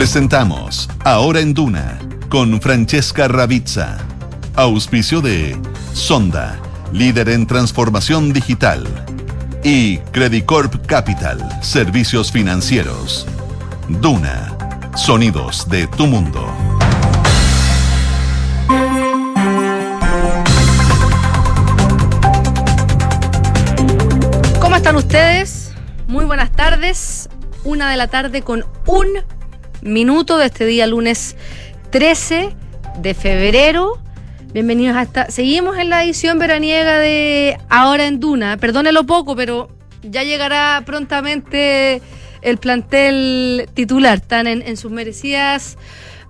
Presentamos Ahora en Duna con Francesca Ravizza. Auspicio de Sonda, líder en transformación digital. Y Credicorp Capital, servicios financieros. Duna, sonidos de tu mundo. ¿Cómo están ustedes? Muy buenas tardes. Una de la tarde con un minuto de este día lunes 13 de febrero. Bienvenidos hasta. Seguimos en la edición veraniega de Ahora en Duna. Perdónelo poco, pero ya llegará prontamente el plantel titular. Están en, en sus merecidas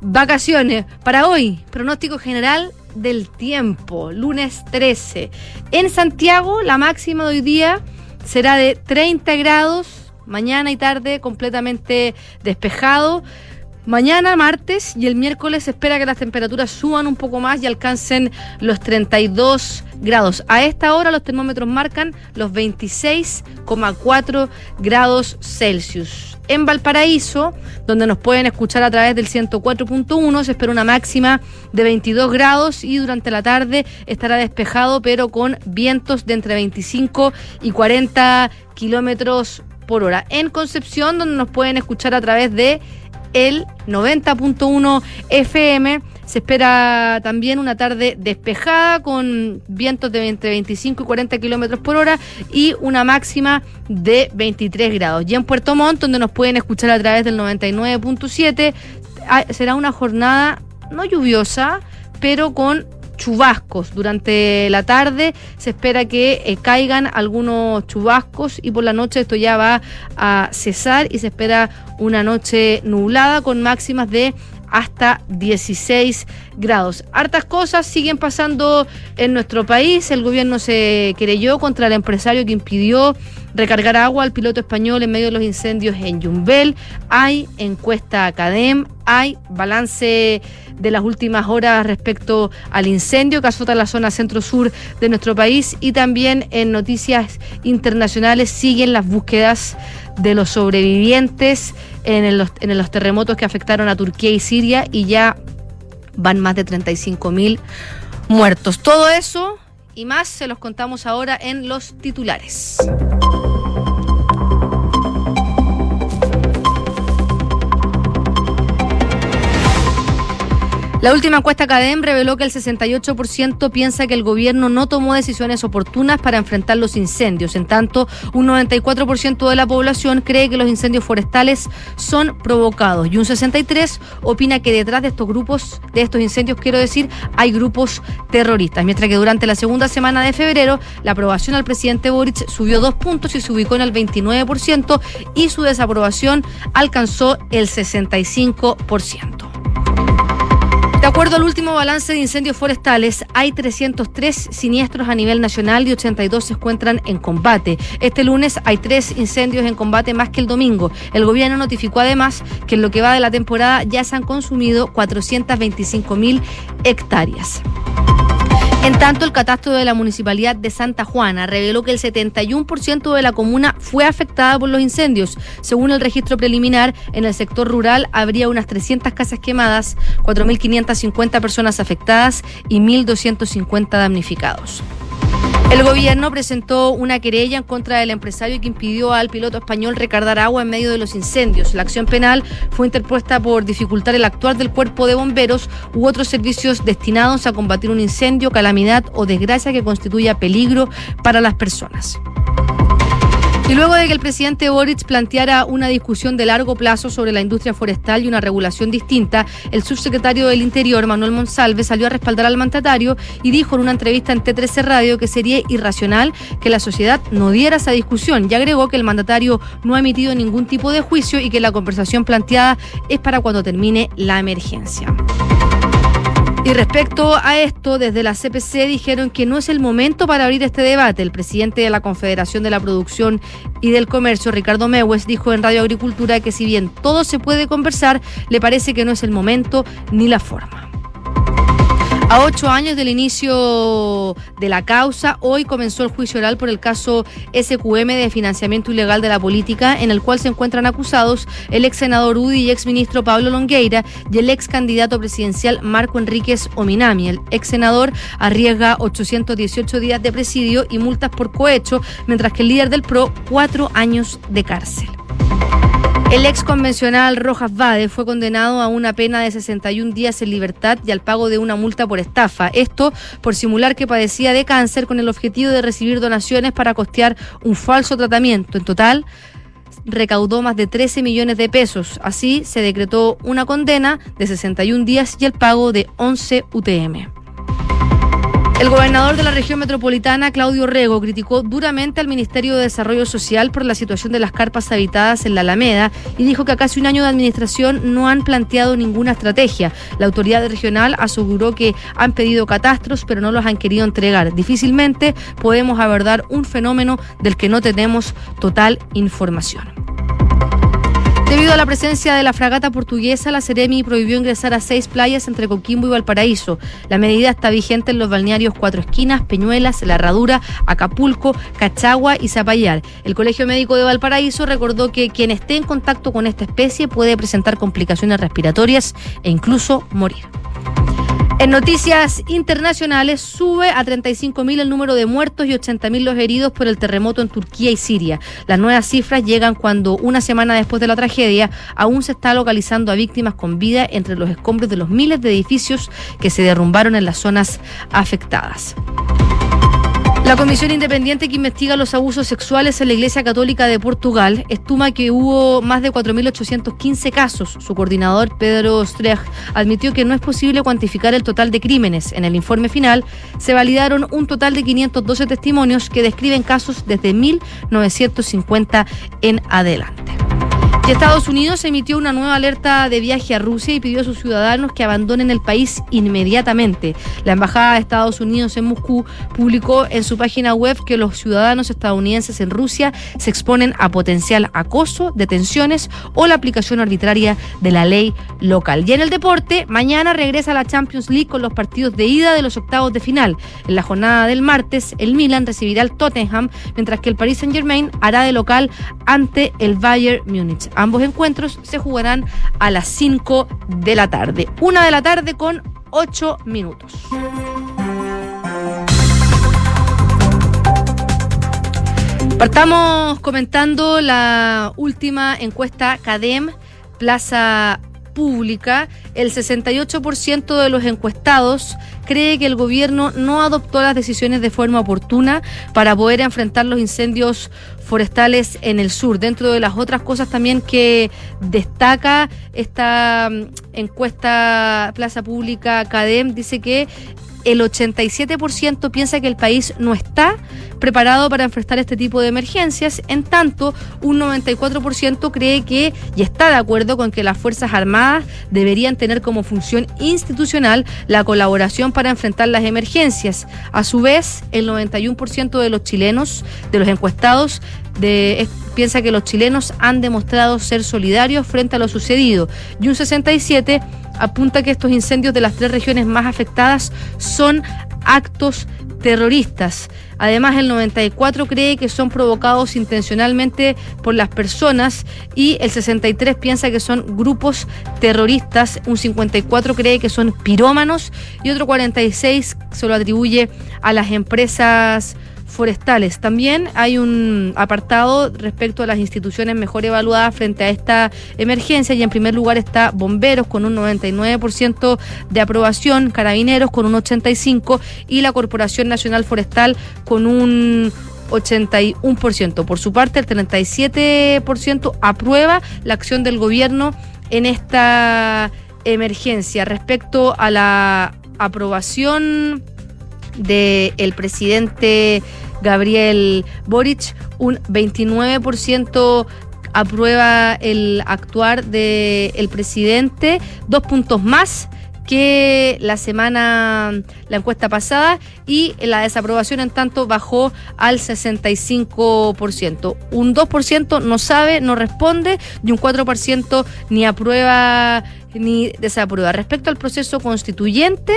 vacaciones. Para hoy, pronóstico general del tiempo, lunes 13. En Santiago, la máxima de hoy día será de 30 grados mañana y tarde completamente despejado. Mañana, martes y el miércoles se espera que las temperaturas suban un poco más y alcancen los 32 grados. A esta hora los termómetros marcan los 26,4 grados Celsius. En Valparaíso, donde nos pueden escuchar a través del 104.1, se espera una máxima de 22 grados y durante la tarde estará despejado, pero con vientos de entre 25 y 40 kilómetros por hora. En Concepción, donde nos pueden escuchar a través de el 90.1 FM. Se espera también una tarde despejada con vientos de entre 25 y 40 kilómetros por hora y una máxima de 23 grados. Y en Puerto Montt, donde nos pueden escuchar a través del 99.7, será una jornada no lluviosa, pero con chubascos. Durante la tarde se espera que eh, caigan algunos chubascos y por la noche esto ya va a cesar y se espera una noche nublada con máximas de hasta 16 grados. Hartas cosas siguen pasando en nuestro país. El gobierno se querelló contra el empresario que impidió recargar agua al piloto español en medio de los incendios en Yumbel. Hay encuesta Academ, hay balance de las últimas horas respecto al incendio que azota la zona centro-sur de nuestro país y también en noticias internacionales siguen las búsquedas de los sobrevivientes en los, en los terremotos que afectaron a Turquía y Siria y ya van más de 35 mil muertos. Todo eso y más se los contamos ahora en los titulares. La última encuesta CADEM reveló que el 68% piensa que el gobierno no tomó decisiones oportunas para enfrentar los incendios. En tanto, un 94% de la población cree que los incendios forestales son provocados y un 63% opina que detrás de estos grupos, de estos incendios, quiero decir, hay grupos terroristas. Mientras que durante la segunda semana de febrero, la aprobación al presidente Boric subió dos puntos y se ubicó en el 29% y su desaprobación alcanzó el 65%. De acuerdo al último balance de incendios forestales, hay 303 siniestros a nivel nacional y 82 se encuentran en combate. Este lunes hay tres incendios en combate más que el domingo. El gobierno notificó además que en lo que va de la temporada ya se han consumido 425 mil hectáreas. En tanto, el catastro de la Municipalidad de Santa Juana reveló que el 71% de la comuna fue afectada por los incendios. Según el registro preliminar, en el sector rural habría unas 300 casas quemadas, 4.550 personas afectadas y 1.250 damnificados. El gobierno presentó una querella en contra del empresario que impidió al piloto español recargar agua en medio de los incendios. La acción penal fue interpuesta por dificultar el actuar del cuerpo de bomberos u otros servicios destinados a combatir un incendio, calamidad o desgracia que constituya peligro para las personas. Y luego de que el presidente Boric planteara una discusión de largo plazo sobre la industria forestal y una regulación distinta, el subsecretario del Interior, Manuel Monsalve, salió a respaldar al mandatario y dijo en una entrevista en T13 Radio que sería irracional que la sociedad no diera esa discusión y agregó que el mandatario no ha emitido ningún tipo de juicio y que la conversación planteada es para cuando termine la emergencia. Y respecto a esto, desde la CPC dijeron que no es el momento para abrir este debate. El presidente de la Confederación de la Producción y del Comercio, Ricardo Mewes, dijo en Radio Agricultura que si bien todo se puede conversar, le parece que no es el momento ni la forma. A ocho años del inicio de la causa, hoy comenzó el juicio oral por el caso SQM de financiamiento ilegal de la política, en el cual se encuentran acusados el ex senador UDI y ex ministro Pablo Longueira y el ex candidato presidencial Marco Enríquez Ominami. El ex senador arriesga 818 días de presidio y multas por cohecho, mientras que el líder del PRO cuatro años de cárcel. El ex convencional Rojas Vade fue condenado a una pena de 61 días en libertad y al pago de una multa por estafa. Esto por simular que padecía de cáncer con el objetivo de recibir donaciones para costear un falso tratamiento. En total, recaudó más de 13 millones de pesos. Así se decretó una condena de 61 días y el pago de 11 UTM. El gobernador de la región metropolitana, Claudio Rego, criticó duramente al Ministerio de Desarrollo Social por la situación de las carpas habitadas en la Alameda y dijo que a casi un año de administración no han planteado ninguna estrategia. La autoridad regional aseguró que han pedido catastros, pero no los han querido entregar. Difícilmente podemos abordar un fenómeno del que no tenemos total información. Debido a la presencia de la fragata portuguesa, la Ceremi prohibió ingresar a seis playas entre Coquimbo y Valparaíso. La medida está vigente en los balnearios Cuatro Esquinas, Peñuelas, La Herradura, Acapulco, Cachagua y Zapallar. El Colegio Médico de Valparaíso recordó que quien esté en contacto con esta especie puede presentar complicaciones respiratorias e incluso morir. En noticias internacionales, sube a 35.000 el número de muertos y 80.000 los heridos por el terremoto en Turquía y Siria. Las nuevas cifras llegan cuando, una semana después de la tragedia, aún se está localizando a víctimas con vida entre los escombros de los miles de edificios que se derrumbaron en las zonas afectadas. La Comisión Independiente que investiga los abusos sexuales en la Iglesia Católica de Portugal estima que hubo más de 4.815 casos. Su coordinador, Pedro Streich, admitió que no es posible cuantificar el total de crímenes. En el informe final se validaron un total de 512 testimonios que describen casos desde 1950 en adelante. Estados Unidos emitió una nueva alerta de viaje a Rusia y pidió a sus ciudadanos que abandonen el país inmediatamente. La Embajada de Estados Unidos en Moscú publicó en su página web que los ciudadanos estadounidenses en Rusia se exponen a potencial acoso, detenciones o la aplicación arbitraria de la ley local. Y en el deporte, mañana regresa la Champions League con los partidos de ida de los octavos de final. En la jornada del martes, el Milan recibirá al Tottenham, mientras que el Paris Saint-Germain hará de local ante el Bayern Múnich. Ambos encuentros se jugarán a las 5 de la tarde. Una de la tarde con 8 minutos. Partamos comentando la última encuesta CADEM Plaza Pública. El 68% de los encuestados cree que el gobierno no adoptó las decisiones de forma oportuna para poder enfrentar los incendios forestales en el sur. Dentro de las otras cosas también que destaca esta mm, encuesta Plaza Pública CADEM, dice que el 87% piensa que el país no está preparado para enfrentar este tipo de emergencias, en tanto un 94% cree que y está de acuerdo con que las Fuerzas Armadas deberían tener como función institucional la colaboración para enfrentar las emergencias. A su vez, el 91% de los chilenos, de los encuestados, piensa que los chilenos han demostrado ser solidarios frente a lo sucedido y un 67 apunta que estos incendios de las tres regiones más afectadas son actos terroristas. Además, el 94 cree que son provocados intencionalmente por las personas y el 63 piensa que son grupos terroristas, un 54 cree que son pirómanos y otro 46 se lo atribuye a las empresas forestales. También hay un apartado respecto a las instituciones mejor evaluadas frente a esta emergencia y en primer lugar está Bomberos con un 99% de aprobación, Carabineros con un 85% y la Corporación Nacional Forestal con un 81%. Por su parte, el 37% aprueba la acción del gobierno en esta emergencia. Respecto a la aprobación del presidente Gabriel Boric, un 29% aprueba el actuar del presidente, dos puntos más que la semana, la encuesta pasada, y la desaprobación en tanto bajó al 65%. Un 2% no sabe, no responde, y un 4% ni aprueba ni desaprueba. Respecto al proceso constituyente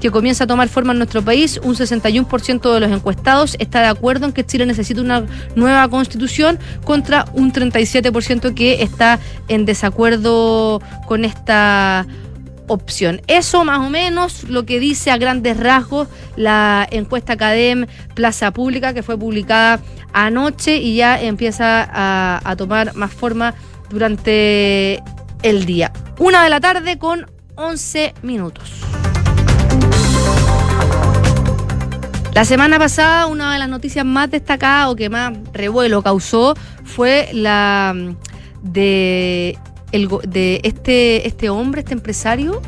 que comienza a tomar forma en nuestro país, un 61% de los encuestados está de acuerdo en que Chile necesita una nueva constitución contra un 37% que está en desacuerdo con esta opción. Eso más o menos lo que dice a grandes rasgos la encuesta Academ Plaza Pública que fue publicada anoche y ya empieza a, a tomar más forma durante el día. Una de la tarde con 11 minutos. La semana pasada, una de las noticias más destacadas o que más revuelo causó fue la de, el, de este, este hombre, este empresario,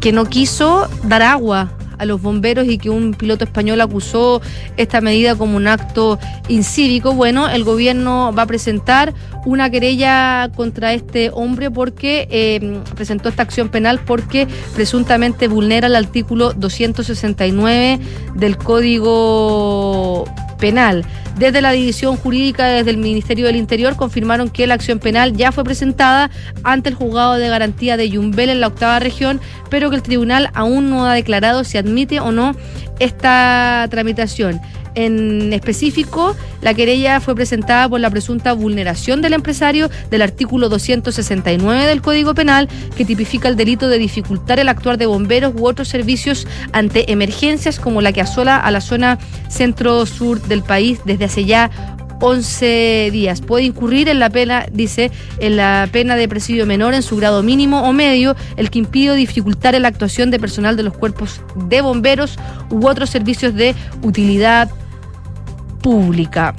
que no quiso dar agua a los bomberos y que un piloto español acusó esta medida como un acto incívico. Bueno, el gobierno va a presentar una querella contra este hombre porque eh, presentó esta acción penal porque presuntamente vulnera el artículo 269 del Código Penal. Desde la División Jurídica, desde el Ministerio del Interior, confirmaron que la acción penal ya fue presentada ante el juzgado de garantía de Yumbel en la octava región, pero que el tribunal aún no ha declarado si admite o no esta tramitación. En específico, la querella fue presentada por la presunta vulneración del empresario del artículo 269 del Código Penal, que tipifica el delito de dificultar el actuar de bomberos u otros servicios ante emergencias como la que asola a la zona centro-sur del país desde hace ya 11 días. Puede incurrir en la pena, dice, en la pena de presidio menor en su grado mínimo o medio, el que impide dificultar la actuación de personal de los cuerpos de bomberos u otros servicios de utilidad pública.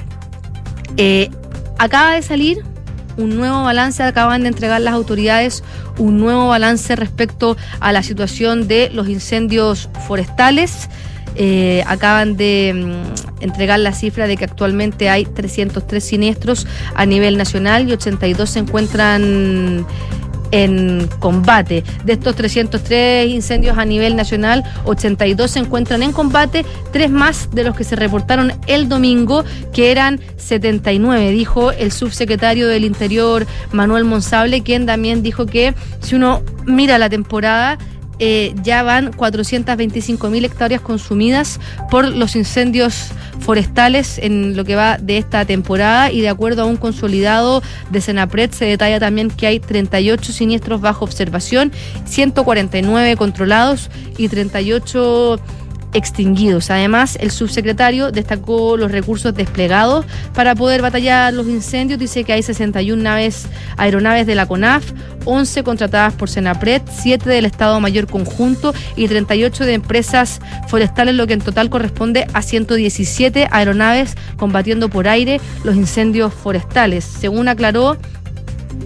Eh, acaba de salir un nuevo balance, acaban de entregar las autoridades un nuevo balance respecto a la situación de los incendios forestales. Eh, acaban de mm, entregar la cifra de que actualmente hay 303 siniestros a nivel nacional y 82 se encuentran en combate. De estos 303 incendios a nivel nacional, 82 se encuentran en combate, tres más de los que se reportaron el domingo, que eran 79, dijo el subsecretario del Interior Manuel Monsable, quien también dijo que si uno mira la temporada, eh, ya van 425 mil hectáreas consumidas por los incendios forestales en lo que va de esta temporada y de acuerdo a un consolidado de Senapred se detalla también que hay 38 siniestros bajo observación, 149 controlados y 38 extinguidos. Además, el subsecretario destacó los recursos desplegados para poder batallar los incendios. Dice que hay 61 naves, aeronaves de la CONAF, 11 contratadas por Senapred, 7 del Estado Mayor Conjunto y 38 de empresas forestales, lo que en total corresponde a 117 aeronaves combatiendo por aire los incendios forestales. Según aclaró,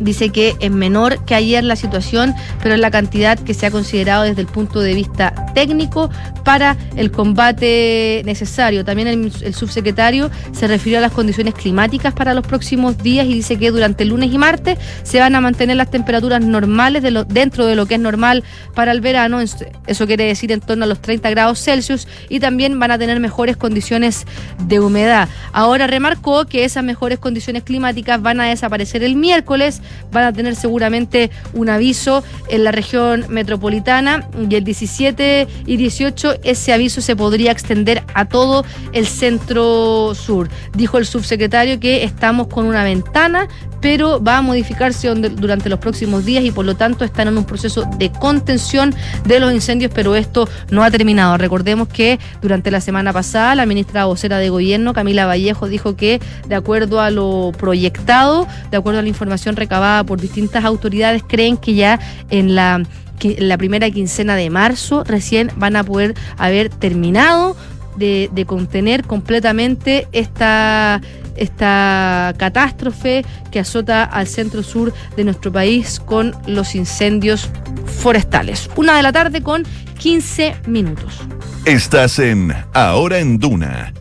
dice que es menor que ayer la situación, pero es la cantidad que se ha considerado desde el punto de vista técnico para el combate necesario. También el, subsecretario se refirió a las condiciones climáticas para los próximos días y dice que durante el lunes y martes se van a mantener las temperaturas normales dentro de lo que es normal para el verano. Eso quiere decir en torno a los 30 grados Celsius y también van a tener mejores condiciones de humedad. Ahora remarcó que esas mejores condiciones climáticas van a desaparecer el miércoles van a tener seguramente un aviso en la región metropolitana y el 17 y 18 ese aviso se podría extender a todo el centro sur. Dijo el subsecretario que estamos con una ventana pero va a modificarse durante los próximos días y por lo tanto están en un proceso de contención de los incendios, pero esto no ha terminado. Recordemos que durante la semana pasada la ministra vocera de gobierno, Camila Vallejo, dijo que de acuerdo a lo proyectado, de acuerdo a la información recabada por distintas autoridades, creen que ya en la primera quincena de marzo recién van a poder haber terminado de, de contener completamente esta esta catástrofe que azota al centro sur de nuestro país con los incendios forestales. Una de la tarde con 15 minutos. Estás en Ahora en Duna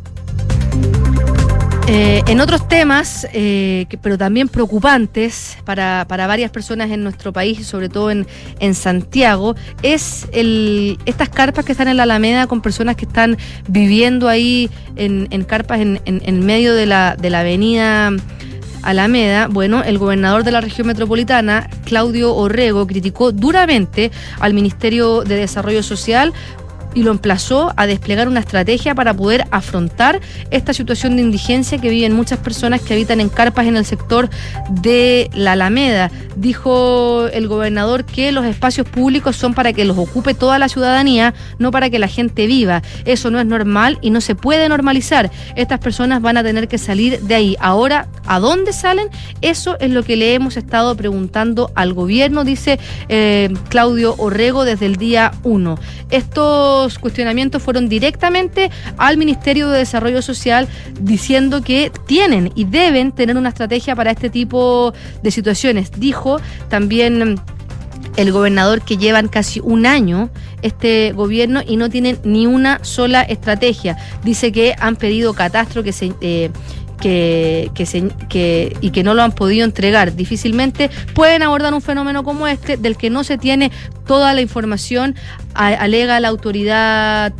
Eh, en otros temas, eh, pero también preocupantes para, varias personas en nuestro país y sobre todo en, Santiago, es el, estas carpas que están en la Alameda con personas que están viviendo ahí en, carpas en, medio de la, de la avenida. Alameda, bueno, el gobernador de la región metropolitana, Claudio Orrego, criticó duramente al Ministerio de Desarrollo Social y lo emplazó a desplegar una estrategia para poder afrontar esta situación de indigencia que viven muchas personas que habitan en carpas en el sector de la Alameda. Dijo el gobernador que los espacios públicos son para que los ocupe toda la ciudadanía, no para que la gente viva. Eso no es normal y no se puede normalizar. Estas personas van a tener que salir de ahí. Ahora, ¿a dónde salen? Eso es lo que le hemos estado preguntando al gobierno, dice eh, Claudio Orrego desde el día 1. Esto cuestionamientos fueron directamente al Ministerio de Desarrollo Social diciendo que tienen y deben tener una estrategia para este tipo de situaciones. Dijo también el gobernador que llevan casi un año este gobierno y no tienen ni una sola estrategia. Dice que han pedido catastro que se... Eh, que, que, y que no lo han podido entregar. Difícilmente pueden abordar un fenómeno como este del que no se tiene toda la información, alega la autoridad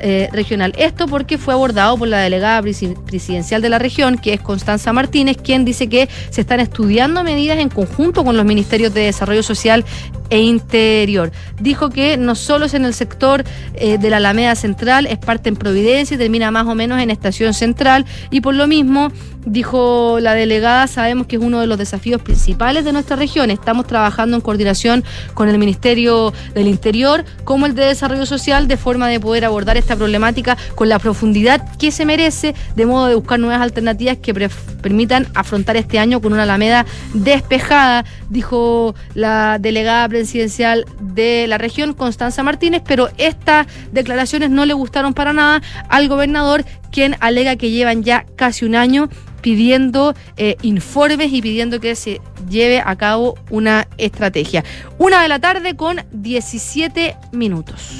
eh, regional. Esto porque fue abordado por la delegada presidencial de la región, que es Constanza Martínez, quien dice que se están estudiando medidas en conjunto con los ministerios de Desarrollo Social e Interior. Dijo que no solo es en el sector eh, de la Alameda Central, es parte en Providencia y termina más o menos en Estación Central y por lo mismo Dijo la delegada, sabemos que es uno de los desafíos principales de nuestra región. Estamos trabajando en coordinación con el Ministerio del Interior como el de Desarrollo Social de forma de poder abordar esta problemática con la profundidad que se merece, de modo de buscar nuevas alternativas que permitan afrontar este año con una Alameda despejada, dijo la delegada presidencial de la región, Constanza Martínez, pero estas declaraciones no le gustaron para nada al gobernador, quien alega que llevan ya casi un año pidiendo eh, informes y pidiendo que se lleve a cabo una estrategia. Una de la tarde con 17 minutos.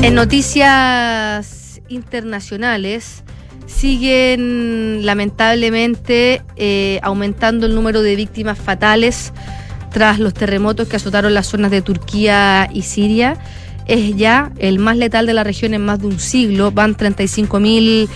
En noticias internacionales siguen lamentablemente eh, aumentando el número de víctimas fatales tras los terremotos que azotaron las zonas de Turquía y Siria es ya el más letal de la región en más de un siglo. Van 35 mil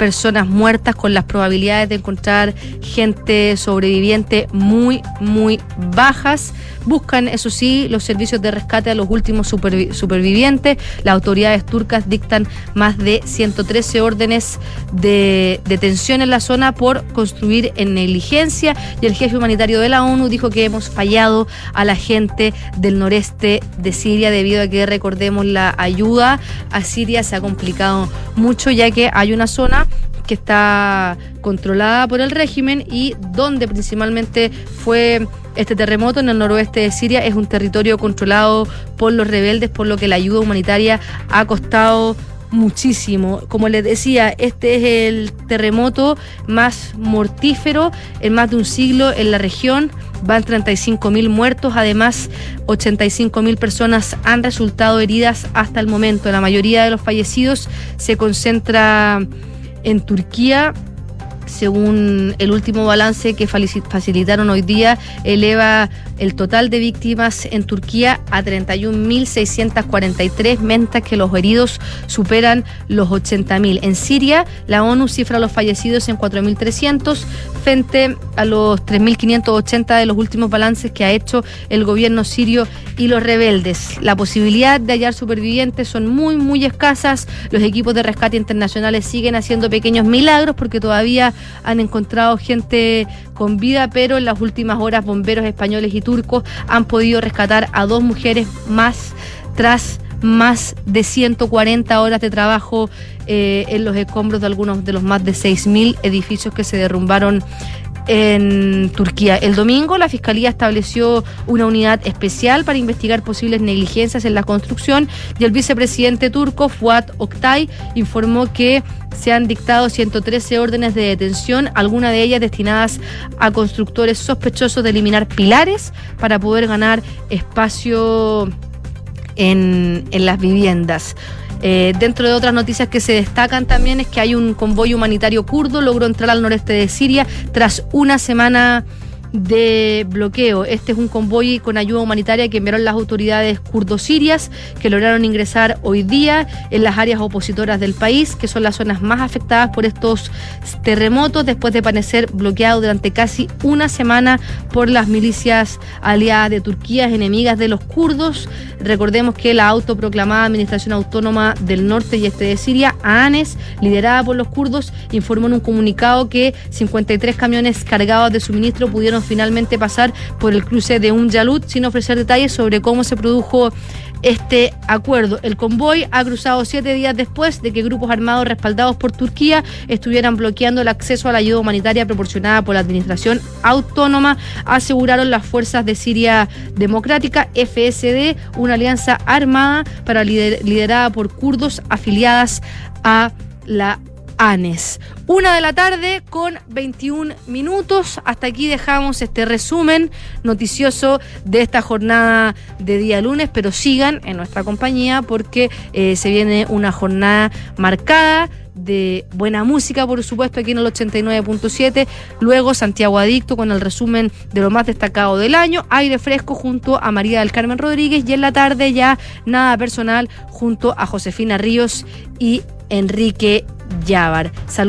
personas muertas con las probabilidades de encontrar gente sobreviviente muy, muy bajas. Buscan, eso sí, los servicios de rescate a los últimos supervivientes. Las autoridades turcas dictan más de 113 órdenes de detención en la zona por construir en negligencia y el jefe humanitario de la ONU dijo que hemos fallado a la gente del noreste de Siria debido a que, recordemos, la ayuda a Siria se ha complicado mucho ya que hay una zona que está controlada por el régimen y donde principalmente fue este terremoto en el noroeste de Siria es un territorio controlado por los rebeldes, por lo que la ayuda humanitaria ha costado muchísimo. Como les decía, este es el terremoto más mortífero en más de un siglo en la región. Van 35 mil muertos, además 85 mil personas han resultado heridas hasta el momento. La mayoría de los fallecidos se concentra en Turquía según el último balance que facilitaron hoy día, eleva el total de víctimas en Turquía a 31.643, mientras que los heridos superan los 80.000. En Siria, la ONU cifra los fallecidos en 4.300 frente a los 3.580 de los últimos balances que ha hecho el gobierno sirio y los rebeldes. La posibilidad de hallar supervivientes son muy, muy escasas. Los equipos de rescate internacionales siguen haciendo pequeños milagros porque todavía han encontrado gente con vida, pero en las últimas horas bomberos españoles y turcos han podido rescatar a dos mujeres más tras más de 140 horas de trabajo eh, en los escombros de algunos de los más de 6.000 edificios que se derrumbaron en Turquía. El domingo la Fiscalía estableció una unidad especial para investigar posibles negligencias en la construcción y el vicepresidente turco Fuat Oktay informó que se han dictado 113 órdenes de detención, algunas de ellas destinadas a constructores sospechosos de eliminar pilares para poder ganar espacio en, en las viviendas. Eh, dentro de otras noticias que se destacan también es que hay un convoy humanitario kurdo, logró entrar al noreste de Siria tras una semana de bloqueo. Este es un convoy con ayuda humanitaria que enviaron las autoridades kurdo-sirias que lograron ingresar hoy día en las áreas opositoras del país, que son las zonas más afectadas por estos terremotos, después de permanecer bloqueado durante casi una semana por las milicias aliadas de Turquía, enemigas de los kurdos. Recordemos que la autoproclamada Administración Autónoma del Norte y Este de Siria, ANES, liderada por los kurdos, informó en un comunicado que 53 camiones cargados de suministro pudieron finalmente pasar por el cruce de un Yalut sin ofrecer detalles sobre cómo se produjo este acuerdo. El convoy ha cruzado siete días después de que grupos armados respaldados por Turquía estuvieran bloqueando el acceso a la ayuda humanitaria proporcionada por la Administración Autónoma, aseguraron las fuerzas de Siria Democrática, FSD, una alianza armada para liderada por kurdos afiliadas a la ANES. Una de la tarde con 21 minutos. Hasta aquí dejamos este resumen noticioso de esta jornada de día lunes, pero sigan en nuestra compañía porque eh, se viene una jornada marcada de buena música, por supuesto, aquí en el 89.7. Luego Santiago Adicto con el resumen de lo más destacado del año. Aire fresco junto a María del Carmen Rodríguez. Y en la tarde ya nada personal junto a Josefina Ríos y Enrique Llávar. Saludos